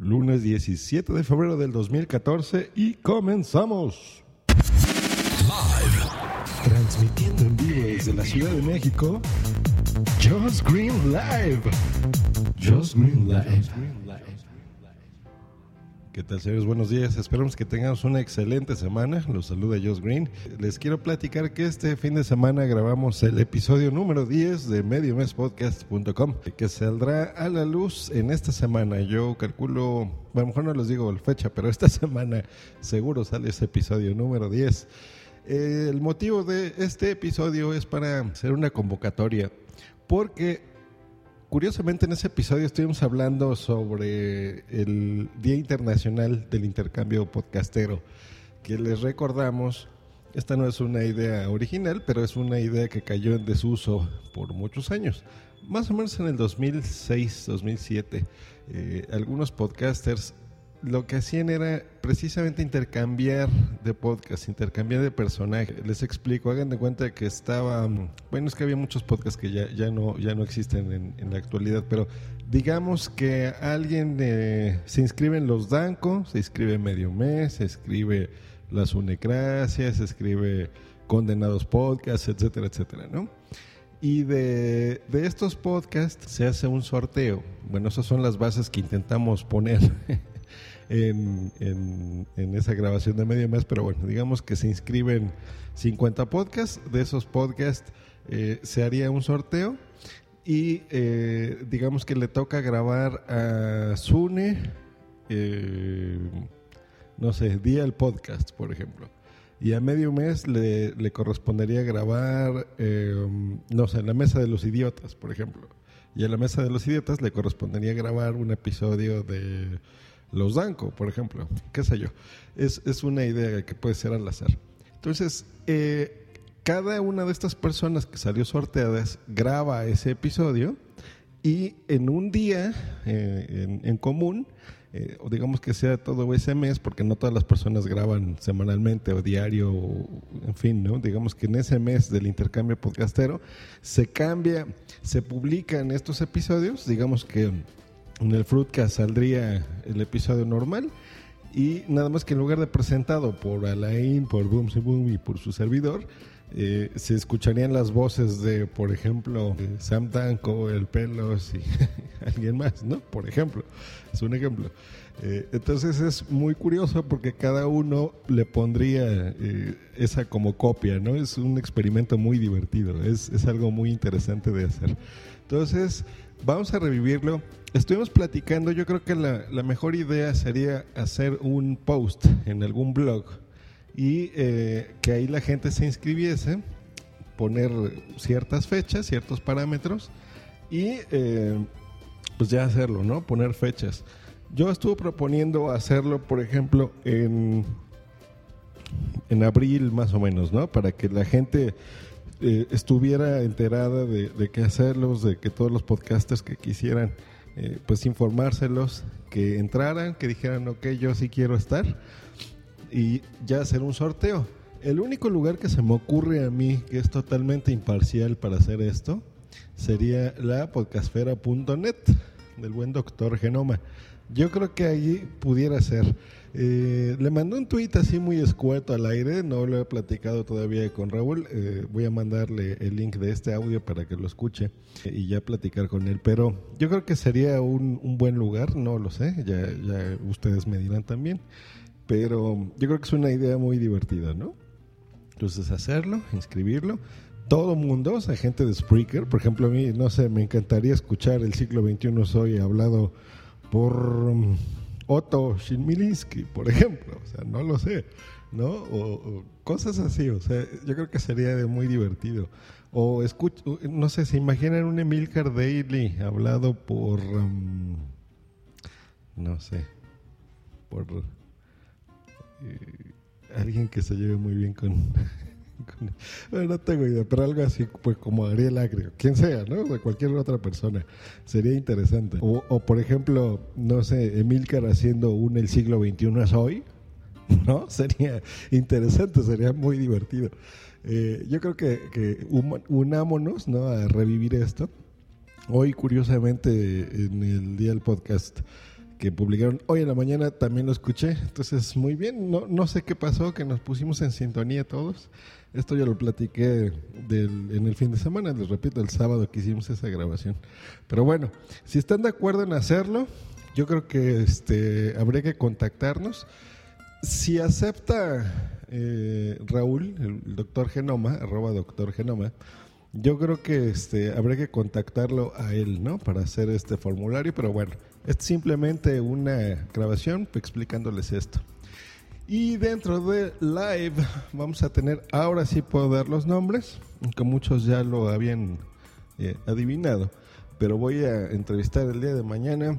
Lunes 17 de febrero del 2014 y comenzamos. Live. Transmitiendo en vivo desde la Ciudad de México. Just Green Live. Just Green Live. ¿Qué tal, señores? Buenos días. Esperamos que tengamos una excelente semana. Los saluda Josh Green. Les quiero platicar que este fin de semana grabamos el episodio número 10 de MedioMesPodcast.com, que saldrá a la luz en esta semana. Yo calculo, a lo mejor no les digo la fecha, pero esta semana seguro sale ese episodio número 10. Eh, el motivo de este episodio es para hacer una convocatoria, porque Curiosamente en ese episodio estuvimos hablando sobre el Día Internacional del Intercambio Podcastero, que les recordamos, esta no es una idea original, pero es una idea que cayó en desuso por muchos años. Más o menos en el 2006, 2007, eh, algunos podcasters lo que hacían era precisamente intercambiar de podcast, intercambiar de personaje. Les explico, hagan de cuenta que estaba, bueno, es que había muchos podcasts que ya, ya, no, ya no existen en, en la actualidad, pero digamos que alguien eh, se inscribe en los Danco, se inscribe Medio Mes, se inscribe Las Unecracias, se escribe Condenados Podcasts, etcétera, etcétera, ¿no? Y de, de, estos podcasts se hace un sorteo. Bueno, esas son las bases que intentamos poner en, en, en, esa grabación de medio mes, pero bueno, digamos que se inscriben 50 podcasts, de esos podcasts eh, se haría un sorteo y eh, digamos que le toca grabar a Sune, eh, no sé, día el podcast, por ejemplo. Y a medio mes le, le correspondería grabar, no sé, la mesa de los idiotas, por ejemplo. Y a la mesa de los idiotas le correspondería grabar un episodio de los Danco, por ejemplo, qué sé yo. Es, es, una idea que puede ser al azar. Entonces, eh, cada una de estas personas que salió sorteadas graba ese episodio y en un día eh, en, común, eh, digamos que sea todo ese mes, porque no todas las personas graban semanalmente o diario, o, en fin, ¿no? Digamos que en ese mes del intercambio podcastero se cambia, se publican estos episodios, digamos que en el Fruitcast saldría el episodio normal y nada más que en lugar de presentado por Alain, por Boom Boom y por su servidor, eh, se escucharían las voces de, por ejemplo, Sam Danko, El Pelos y alguien más, ¿no? Por ejemplo, es un ejemplo. Eh, entonces es muy curioso porque cada uno le pondría eh, esa como copia, ¿no? Es un experimento muy divertido, es, es algo muy interesante de hacer. Entonces, vamos a revivirlo. Estuvimos platicando, yo creo que la, mejor idea sería hacer un post en algún blog y eh, que ahí la gente se inscribiese, poner ciertas fechas, ciertos parámetros y eh, pues ya hacerlo, ¿no? Poner fechas. Yo estuve proponiendo hacerlo, por ejemplo, en, en abril más o menos, ¿no? Para que la gente eh, estuviera enterada de, de, qué hacerlos, de que todos los podcasters que quisieran, eh, pues informárselos, que entraran, que dijeran, ok, yo sí quiero estar, y ya hacer un sorteo. El único lugar que se me ocurre a mí que es totalmente imparcial para hacer esto sería la podcastfera.net del buen doctor Genoma. Yo creo que allí pudiera ser. Eh, le mandé un tuit así muy escueto al aire, no lo he platicado todavía con Raúl. Eh, voy a mandarle el link de este audio para que lo escuche y ya platicar con él. Pero yo creo que sería un, un buen lugar, no lo sé, ya, ya ustedes me dirán también. Pero yo creo que es una idea muy divertida, ¿no? Entonces hacerlo, inscribirlo. Todo mundo, o sea, gente de Spreaker, por ejemplo, a mí, no sé, me encantaría escuchar el siglo XXI soy hablado por Otto Shinmilinski, por ejemplo, o sea, no lo sé, ¿no? O, cosas así, o sea, yo creo que sería muy divertido. O escucho, no sé, se imaginan un Emilcar Daily hablado por, um, no sé, por eh, alguien que se lleve muy bien con, no tengo idea, pero algo así pues como Ariel Agrio, quien sea, ¿no? De cualquier otra persona, sería interesante. O, o, por ejemplo, no sé, Emilcar haciendo un El siglo XXI es hoy, ¿no? Sería interesante, sería muy divertido. Eh, yo creo que, que unámonos, ¿no? A revivir esto. Hoy, curiosamente, en el día del podcast que publicaron hoy en la mañana, también lo escuché. Entonces, muy bien. No, no sé qué pasó, que nos pusimos en sintonía todos. Esto ya lo platiqué del- en el fin de semana, les repito, el sábado que hicimos esa grabación. Pero bueno, si están de acuerdo en hacerlo, yo creo que este, habría que contactarnos. Si acepta eh, Raúl, el doctor Genoma, arroba doctor Genoma, yo creo que este, habría que contactarlo a él, ¿no? Para hacer este formulario, pero bueno, es simplemente una grabación explicándoles esto. Y dentro de live vamos a tener, ahora sí puedo dar los nombres, aunque muchos ya lo habían eh, adivinado, pero voy a entrevistar el día de mañana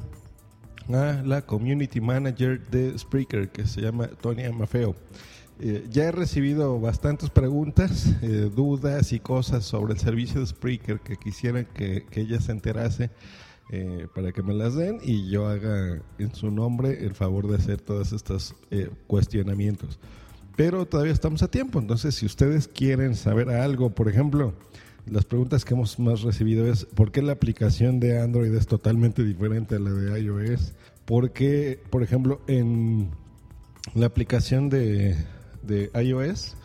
a la community manager de Spreaker que se llama Tonia Mafeo. Eh, ya he recibido bastantes preguntas, eh, dudas y cosas sobre el servicio de Spreaker que quisieran que, ella se enterase eh, para que me las den y yo haga en su nombre el favor de hacer todos estos cuestionamientos. Pero todavía estamos a tiempo, entonces si ustedes quieren saber algo, por ejemplo, las preguntas que hemos más recibido es ¿por qué la aplicación de Android es totalmente diferente a la de iOS? ¿Por qué, por ejemplo, en la aplicación de, de iOS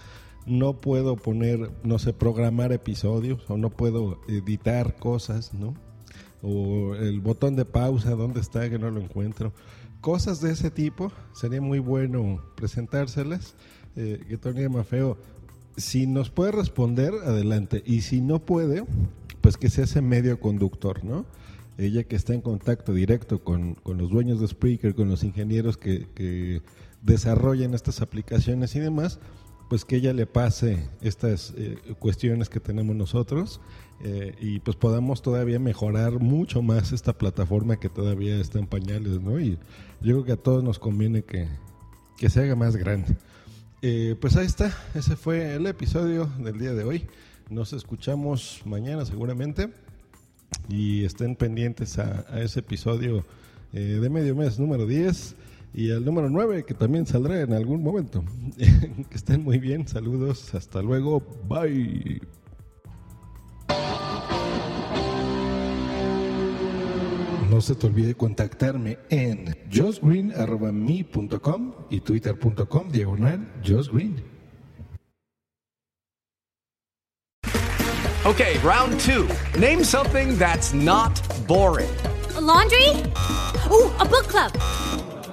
no puedo poner, no sé, programar episodios o no puedo editar cosas, ¿no? O el botón de pausa, ¿dónde está? Que no lo encuentro. Cosas de ese tipo, sería muy bueno presentárselas. Eh, que Tony Mafeo, si nos puede responder, adelante. Y si no puede, pues que sea ese medio conductor, ¿no? Ella que está en contacto directo con, con los dueños de Spreaker, con los ingenieros que desarrollan estas aplicaciones y demás, pues que ella le pase estas eh, cuestiones que tenemos nosotros eh, y pues podamos todavía mejorar mucho más esta plataforma que todavía está en pañales, ¿no? Y yo creo que a todos nos conviene que, que se haga más grande. Eh, pues ahí está, ese fue el episodio del día de hoy. Nos escuchamos mañana seguramente y estén pendientes a, ese episodio de medio mes número 10 y al número 9 que también saldrá en algún momento. que estén muy bien, saludos, hasta luego, bye. No se te olvide contactarme en josgreen.me.com y twitter.com diagonal josgreen. Okay, round two. Name something that's not boring. A laundry? Ooh, a book club.